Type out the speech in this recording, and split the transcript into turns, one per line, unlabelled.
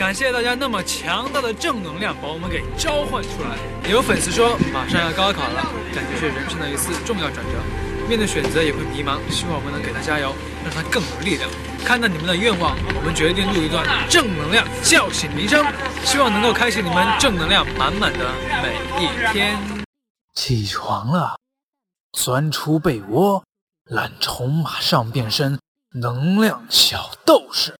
感谢大家那么强大的正能量把我们给召唤出来。有粉丝说马上要高考了感觉是人生的一次重要转折。面对选择也会迷茫希望我们能给他加油让他更有力量看到你们的愿望我们决定录一段正能量叫醒铃声希望能够开启你们正能量满满的每一天。
起床了钻出被窝懒虫马上变身能量小斗士。